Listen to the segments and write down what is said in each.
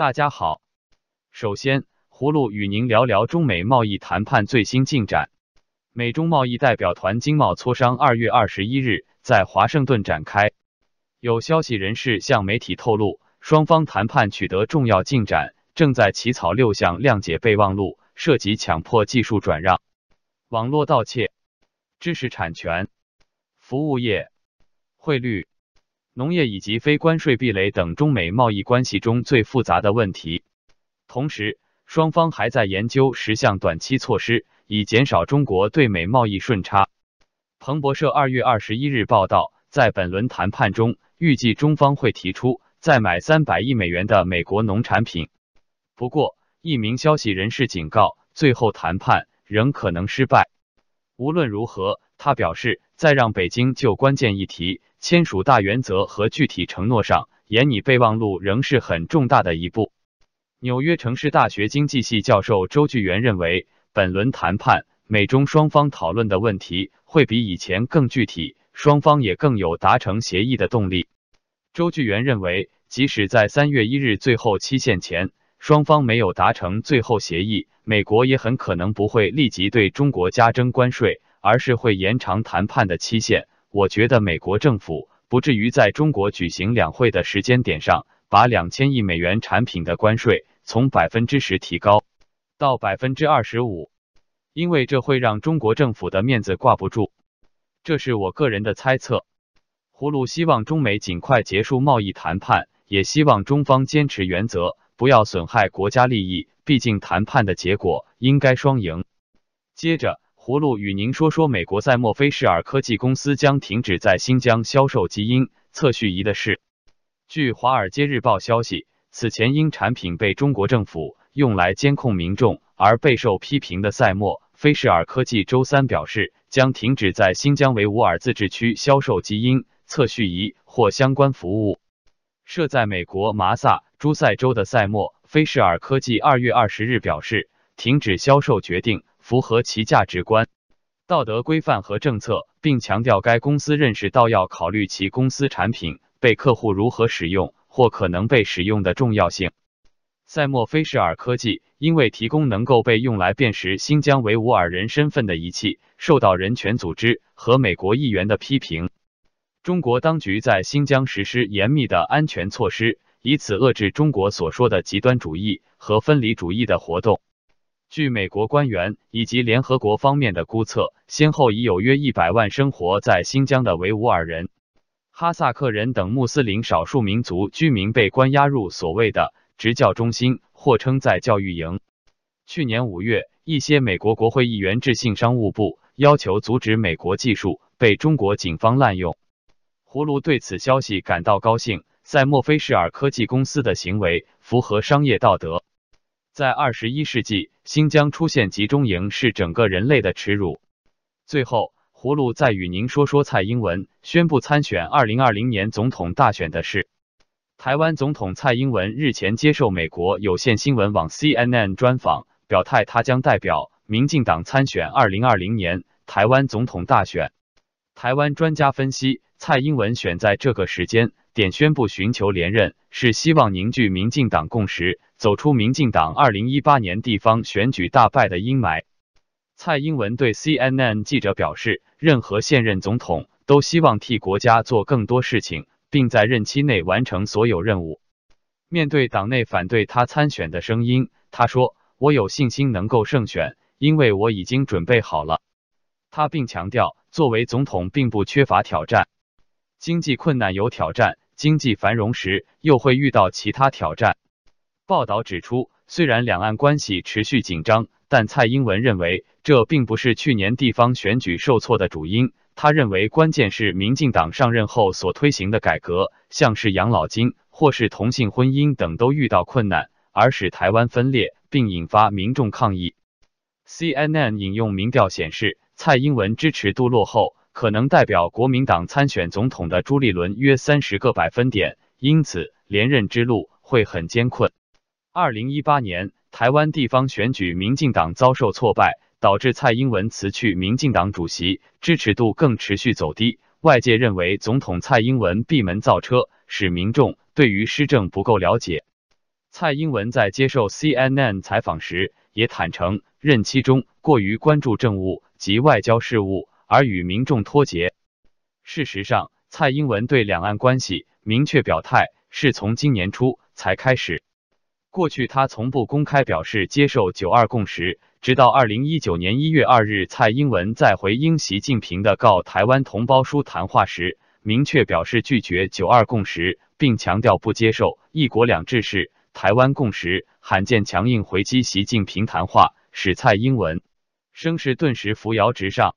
大家好，首先，葫芦与您聊聊中美贸易谈判最新进展。美中贸易代表团经贸磋商二月二十一日在华盛顿展开。有消息人士向媒体透露，双方谈判取得重要进展，正在起草六项谅解备忘录，涉及强迫技术转让、网络盗窃、知识产权、服务业、汇率。农业以及非关税壁垒等中美贸易关系中最复杂的问题。同时，双方还在研究十项短期措施，以减少中国对美贸易顺差。彭博社二月二十一日报道，在本轮谈判中，预计中方会提出再买三百亿美元的美国农产品。不过，一名消息人士警告，最后谈判仍可能失败。无论如何，他表示，在让北京就关键议题。签署大原则和具体承诺上，研拟备忘录仍是很重大的一步。纽约城市大学经济系教授周巨源认为，本轮谈判美中双方讨论的问题会比以前更具体，双方也更有达成协议的动力。周巨源认为，即使在三月一日最后期限前，双方没有达成最后协议，美国也很可能不会立即对中国加征关税，而是会延长谈判的期限。我觉得美国政府不至于在中国举行两会的时间点上，把两千亿美元产品的关税从百分之十提高到百分之二十五，因为这会让中国政府的面子挂不住。这是我个人的猜测。葫芦希望中美尽快结束贸易谈判，也希望中方坚持原则，不要损害国家利益。毕竟谈判的结果应该双赢。接着。葫芦与您说说，美国赛默菲士尔科技公司将停止在新疆销售基因测序仪的事。据《华尔街日报》消息，此前因产品被中国政府用来监控民众而备受批评的赛默菲士尔科技周三表示，将停止在新疆维吾尔自治区销售基因测序仪或相关服务。设在美国麻萨诸塞州的赛默菲士尔科技二月二十日表示，停止销售决定。符合其价值观、道德规范和政策，并强调该公司认识到要考虑其公司产品被客户如何使用或可能被使用的重要性。赛默菲士尔科技因为提供能够被用来辨识新疆维吾尔人身份的仪器，受到人权组织和美国议员的批评。中国当局在新疆实施严密的安全措施，以此遏制中国所说的极端主义和分离主义的活动。据美国官员以及联合国方面的估测，先后已有约一百万生活在新疆的维吾尔人、哈萨克人等穆斯林少数民族居民被关押入所谓的执教中心，或称在教育营。去年五月，一些美国国会议员致信商务部，要求阻止美国技术被中国警方滥用。葫芦对此消息感到高兴，在墨菲士尔科技公司的行为符合商业道德。在二十一世纪，新疆出现集中营是整个人类的耻辱。最后，葫芦再与您说说蔡英文宣布参选二零二零年总统大选的事。台湾总统蔡英文日前接受美国有线新闻网 CNN 专访，表态他将代表民进党参选二零二零年台湾总统大选。台湾专家分析，蔡英文选在这个时间点宣布寻求连任，是希望凝聚民进党共识。走出民进党二零一八年地方选举大败的阴霾。蔡英文对 CNN 记者表示，任何现任总统都希望替国家做更多事情，并在任期内完成所有任务。面对党内反对他参选的声音，他说：“我有信心能够胜选，因为我已经准备好了。”他并强调，作为总统并不缺乏挑战，经济困难有挑战，经济繁荣时又会遇到其他挑战。报道指出，虽然两岸关系持续紧张，但蔡英文认为这并不是去年地方选举受挫的主因。他认为关键是民进党上任后所推行的改革，像是养老金或是同性婚姻等都遇到困难，而使台湾分裂，并引发民众抗议。CNN 引用民调显示，蔡英文支持度落后可能代表国民党参选总统的朱立伦约三十个百分点，因此连任之路会很艰困。二零一八年台湾地方选举，民进党遭受挫败，导致蔡英文辞去民进党主席，支持度更持续走低。外界认为总统蔡英文闭门造车，使民众对于施政不够了解。蔡英文在接受 CNN 采访时也坦诚，任期中过于关注政务及外交事务，而与民众脱节。事实上，蔡英文对两岸关系明确表态是从今年初才开始。过去他从不公开表示接受“九二共识”，直到二零一九年一月二日，蔡英文在回应习近平的告台湾同胞书谈话时，明确表示拒绝“九二共识”，并强调不接受“一国两制”是台湾共识，罕见强硬回击习近平谈话，使蔡英文声势顿时扶摇直上。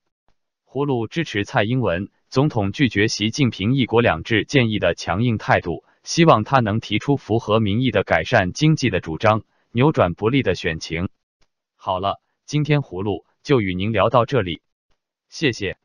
葫芦支持蔡英文总统拒绝习近平“一国两制”建议的强硬态度，希望他能提出符合民意的改善经济的主张，扭转不利的选情。好了，今天葫芦就与您聊到这里，谢谢。